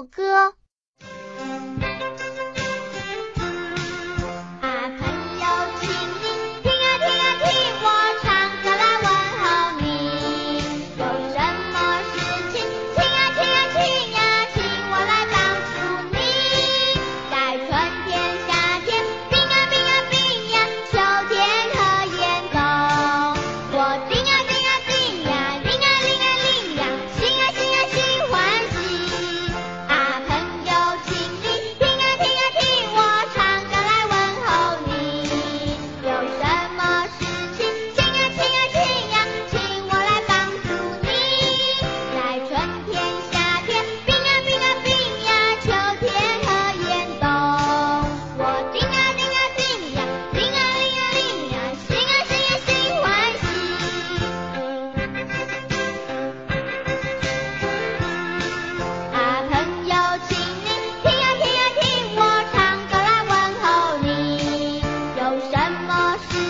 首歌。Thank you.